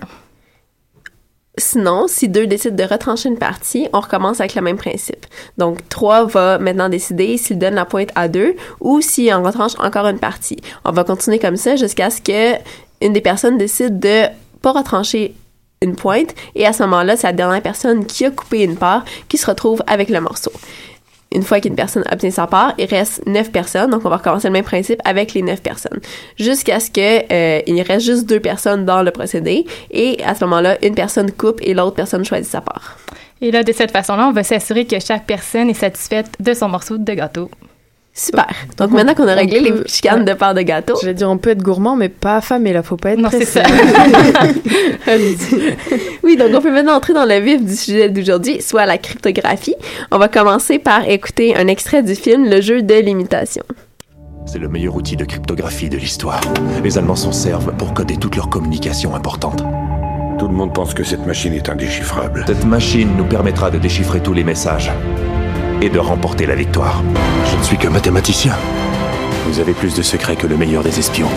Sinon, si deux décident de retrancher une partie, on recommence avec le même principe. Donc, 3 va maintenant décider s'il donne la pointe à 2 ou s'il en retranche encore une partie. On va continuer comme ça jusqu'à ce que une des personnes décide de pas retrancher une pointe et à ce moment-là, c'est la dernière personne qui a coupé une part qui se retrouve avec le morceau. Une fois qu'une personne obtient sa part, il reste neuf personnes, donc on va recommencer le même principe avec les neuf personnes, jusqu'à ce que euh, il reste juste deux personnes dans le procédé, et à ce moment-là, une personne coupe et l'autre personne choisit sa part. Et là, de cette façon-là, on va s'assurer que chaque personne est satisfaite de son morceau de gâteau. Super. Donc maintenant qu'on a réglé les chicanes de part de gâteau. Je vais dire, on peut être gourmand, mais pas affamé, là. Faut pas être Non, c'est ça. oui, donc on peut maintenant entrer dans le vif du sujet d'aujourd'hui, soit la cryptographie. On va commencer par écouter un extrait du film Le jeu de l'imitation. C'est le meilleur outil de cryptographie de l'histoire. Les Allemands s'en servent pour coder toutes leurs communications importantes. Tout le monde pense que cette machine est indéchiffrable. Cette machine nous permettra de déchiffrer tous les messages et de remporter la victoire. Je ne suis que mathématicien. Vous avez plus de secrets que le meilleur des espions.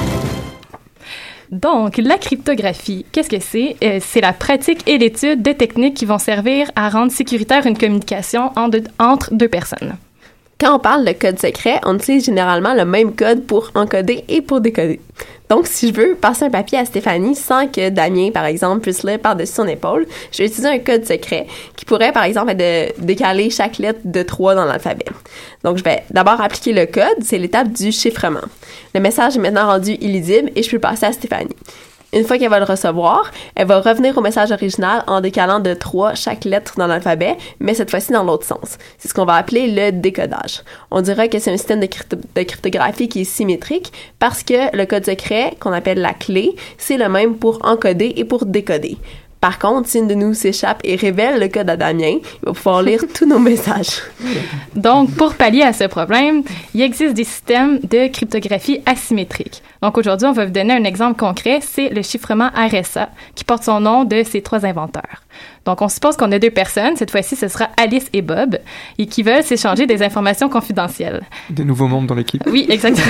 Donc, la cryptographie, qu'est-ce que c'est? Euh, c'est la pratique et l'étude de techniques qui vont servir à rendre sécuritaire une communication en deux- entre deux personnes. Quand on parle de code secret, on utilise généralement le même code pour encoder et pour décoder. Donc, si je veux passer un papier à Stéphanie sans que Damien, par exemple, puisse lire par-dessus son épaule, je vais utiliser un code secret qui pourrait, par exemple, être de décaler chaque lettre de 3 dans l'alphabet. Donc, je vais d'abord appliquer le code, c'est l'étape du chiffrement. Le message est maintenant rendu illisible et je peux passer à Stéphanie. Une fois qu'elle va le recevoir, elle va revenir au message original en décalant de 3 chaque lettre dans l'alphabet, mais cette fois-ci dans l'autre sens. C'est ce qu'on va appeler le décodage. On dirait que c'est un système de, crypto- de cryptographie qui est symétrique parce que le code secret, qu'on appelle la clé, c'est le même pour encoder et pour décoder. Par contre, si une de nous s'échappe et révèle le code à Damien, il va pouvoir lire tous nos messages. Donc, pour pallier à ce problème, il existe des systèmes de cryptographie asymétrique. Donc, aujourd'hui, on va vous donner un exemple concret, c'est le chiffrement RSA, qui porte son nom de ces trois inventeurs. Donc, on suppose qu'on a deux personnes, cette fois-ci, ce sera Alice et Bob, et qui veulent s'échanger des informations confidentielles. Des nouveaux membres dans l'équipe. Oui, exactement.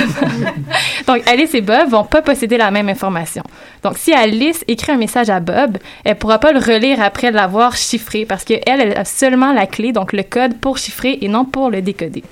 Donc, Alice et Bob vont pas posséder la même information. Donc, si Alice écrit un message à Bob, elle pourra pas le relire après l'avoir chiffré parce qu'elle, elle a seulement la clé, donc le code pour chiffrer et non pour le décoder.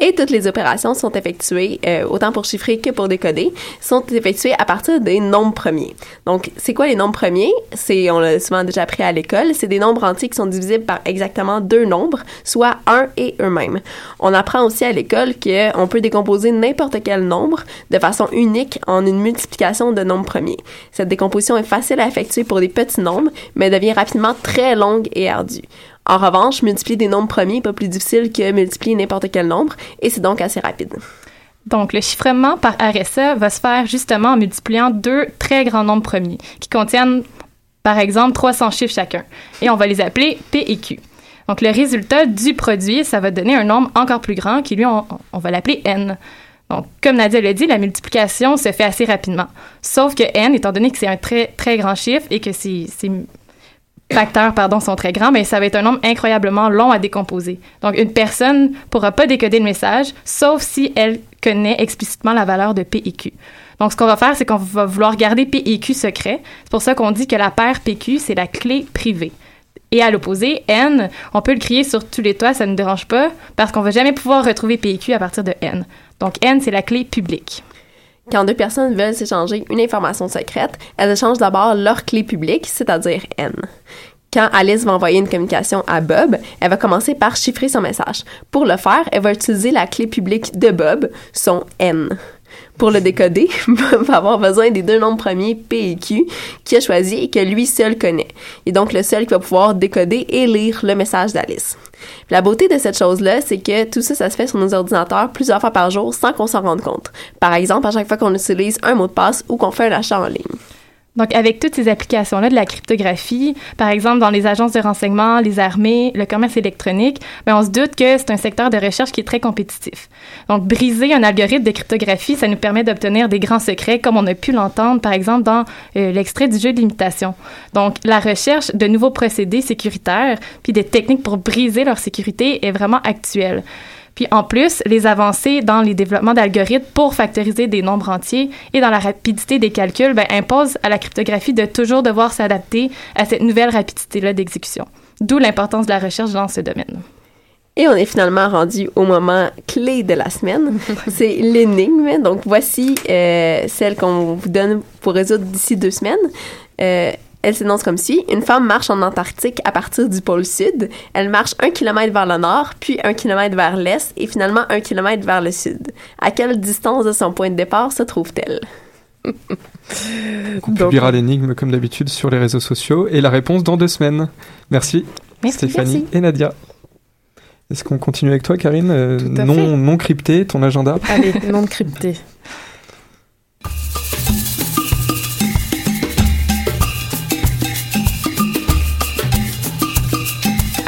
Et toutes les opérations sont effectuées, euh, autant pour chiffrer que pour décoder, sont effectuées à partir des nombres premiers. Donc, c'est quoi les nombres premiers? C'est, on l'a souvent déjà appris à l'école, c'est des nombres entiers qui sont divisibles par exactement deux nombres, soit un et eux-mêmes. On apprend aussi à l'école qu'on peut décomposer n'importe quel nombre de façon unique en une multiplication de nombres premiers. Cette décomposition est facile à effectuer pour des petits nombres, mais devient rapidement très longue et ardue. En revanche, multiplier des nombres premiers n'est pas plus difficile que multiplier n'importe quel nombre, et c'est donc assez rapide. Donc, le chiffrement par RSA va se faire justement en multipliant deux très grands nombres premiers qui contiennent, par exemple, 300 chiffres chacun. Et on va les appeler P et Q. Donc, le résultat du produit, ça va donner un nombre encore plus grand qui, lui, on, on va l'appeler N. Donc, comme Nadia l'a dit, la multiplication se fait assez rapidement. Sauf que N, étant donné que c'est un très, très grand chiffre et que ces, ces facteurs pardon, sont très grands, mais ça va être un nombre incroyablement long à décomposer. Donc, une personne pourra pas décoder le message, sauf si elle connaît explicitement la valeur de P et Q. Donc, ce qu'on va faire, c'est qu'on va vouloir garder P et Q secret. C'est pour ça qu'on dit que la paire PQ, c'est la clé privée. Et à l'opposé, N, on peut le crier sur tous les toits, ça ne dérange pas, parce qu'on va jamais pouvoir retrouver P et Q à partir de N. Donc, N, c'est la clé publique. Quand deux personnes veulent s'échanger une information secrète, elles échangent d'abord leur clé publique, c'est-à-dire N. Quand Alice va envoyer une communication à Bob, elle va commencer par chiffrer son message. Pour le faire, elle va utiliser la clé publique de Bob, son N. Pour le décoder, Bob va avoir besoin des deux nombres premiers P et Q qu'il a choisi et que lui seul connaît. Il est donc le seul qui va pouvoir décoder et lire le message d'Alice. La beauté de cette chose-là, c'est que tout ça, ça se fait sur nos ordinateurs plusieurs fois par jour sans qu'on s'en rende compte. Par exemple, à chaque fois qu'on utilise un mot de passe ou qu'on fait un achat en ligne. Donc, avec toutes ces applications-là de la cryptographie, par exemple dans les agences de renseignement, les armées, le commerce électronique, ben on se doute que c'est un secteur de recherche qui est très compétitif. Donc, briser un algorithme de cryptographie, ça nous permet d'obtenir des grands secrets, comme on a pu l'entendre, par exemple, dans euh, l'extrait du jeu de l'imitation. Donc, la recherche de nouveaux procédés sécuritaires, puis des techniques pour briser leur sécurité est vraiment actuelle. Puis en plus, les avancées dans les développements d'algorithmes pour factoriser des nombres entiers et dans la rapidité des calculs ben, imposent à la cryptographie de toujours devoir s'adapter à cette nouvelle rapidité-là d'exécution. D'où l'importance de la recherche dans ce domaine. Et on est finalement rendu au moment clé de la semaine. C'est l'énigme. Donc voici euh, celle qu'on vous donne pour résoudre d'ici deux semaines. Euh, elle s'énonce comme suit. Une femme marche en Antarctique à partir du pôle sud. Elle marche un kilomètre vers le nord, puis un kilomètre vers l'est, et finalement un kilomètre vers le sud. À quelle distance de son point de départ se trouve-t-elle? On publiera l'énigme comme d'habitude sur les réseaux sociaux et la réponse dans deux semaines. Merci, Merci, Stéphanie merci. et Nadia. Est-ce qu'on continue avec toi, Karine? Euh, Tout à non, fait. non crypté, ton agenda? Allez, non crypté.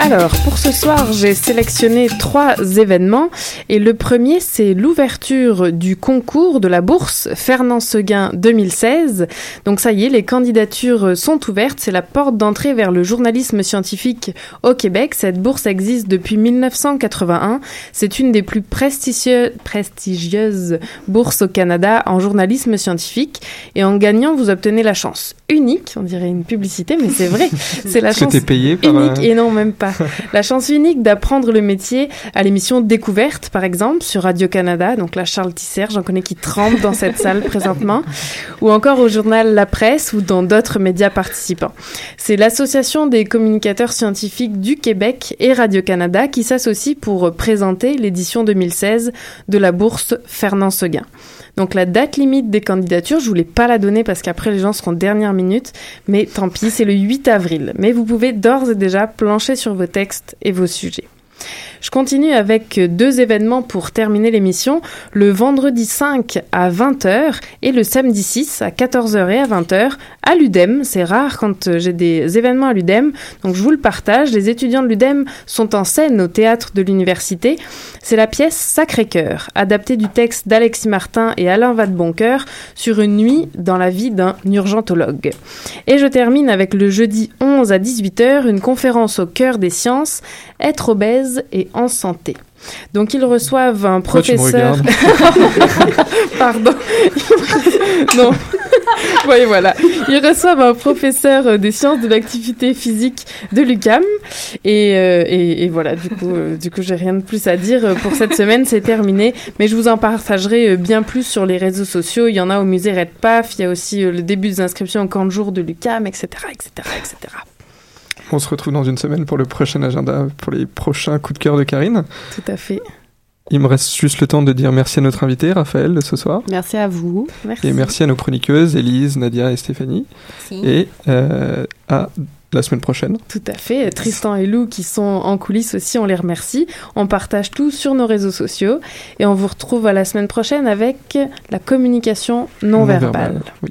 Alors, pour ce soir, j'ai sélectionné trois événements et le premier, c'est l'ouverture du concours de la bourse Fernand Seguin 2016. Donc ça y est, les candidatures sont ouvertes, c'est la porte d'entrée vers le journalisme scientifique au Québec. Cette bourse existe depuis 1981. C'est une des plus prestigieuses bourses au Canada en journalisme scientifique et en gagnant, vous obtenez la chance unique, on dirait une publicité, mais c'est vrai, c'est la chance C'était payé par, unique euh, et non même pas. La chance unique d'apprendre le métier à l'émission Découverte, par exemple, sur Radio-Canada. Donc là, Charles Tisser, j'en connais qui tremblent dans cette salle présentement. Ou encore au journal La Presse ou dans d'autres médias participants. C'est l'Association des communicateurs scientifiques du Québec et Radio-Canada qui s'associent pour présenter l'édition 2016 de la bourse Fernand Seguin. Donc la date limite des candidatures, je voulais pas la donner parce qu'après les gens seront dernière minute, mais tant pis, c'est le 8 avril. Mais vous pouvez d'ores et déjà plancher sur vos textes et vos sujets. Je continue avec deux événements pour terminer l'émission. Le vendredi 5 à 20h et le samedi 6 à 14h et à 20h à l'UDEM. C'est rare quand j'ai des événements à l'UDEM, donc je vous le partage. Les étudiants de l'UDEM sont en scène au théâtre de l'université. C'est la pièce Sacré-Cœur, adaptée du texte d'Alexis Martin et Alain Vadeboncoeur sur une nuit dans la vie d'un urgentologue. Et je termine avec le jeudi 11 à 18h, une conférence au cœur des sciences, être obèse et en santé. Donc ils reçoivent un tu professeur. Pardon. non. Oui, voilà. Ils reçoivent un professeur des sciences de l'activité physique de l'UCAM. Et, euh, et, et voilà, du coup, euh, du coup, j'ai rien de plus à dire pour cette semaine. C'est terminé. Mais je vous en partagerai euh, bien plus sur les réseaux sociaux. Il y en a au musée Redpaf. Il y a aussi euh, le début des inscriptions au camp de jour de l'UCAM, etc., etc., etc. On se retrouve dans une semaine pour le prochain agenda, pour les prochains coups de cœur de Karine. Tout à fait. Il me reste juste le temps de dire merci à notre invité, Raphaël, de ce soir. Merci à vous. Et merci à nos chroniqueuses, Élise, Nadia et Stéphanie. Merci. Et euh, à la semaine prochaine. Tout à fait. Tristan et Lou qui sont en coulisses aussi, on les remercie. On partage tout sur nos réseaux sociaux et on vous retrouve à la semaine prochaine avec la communication non, verbale. Non-verbale, oui.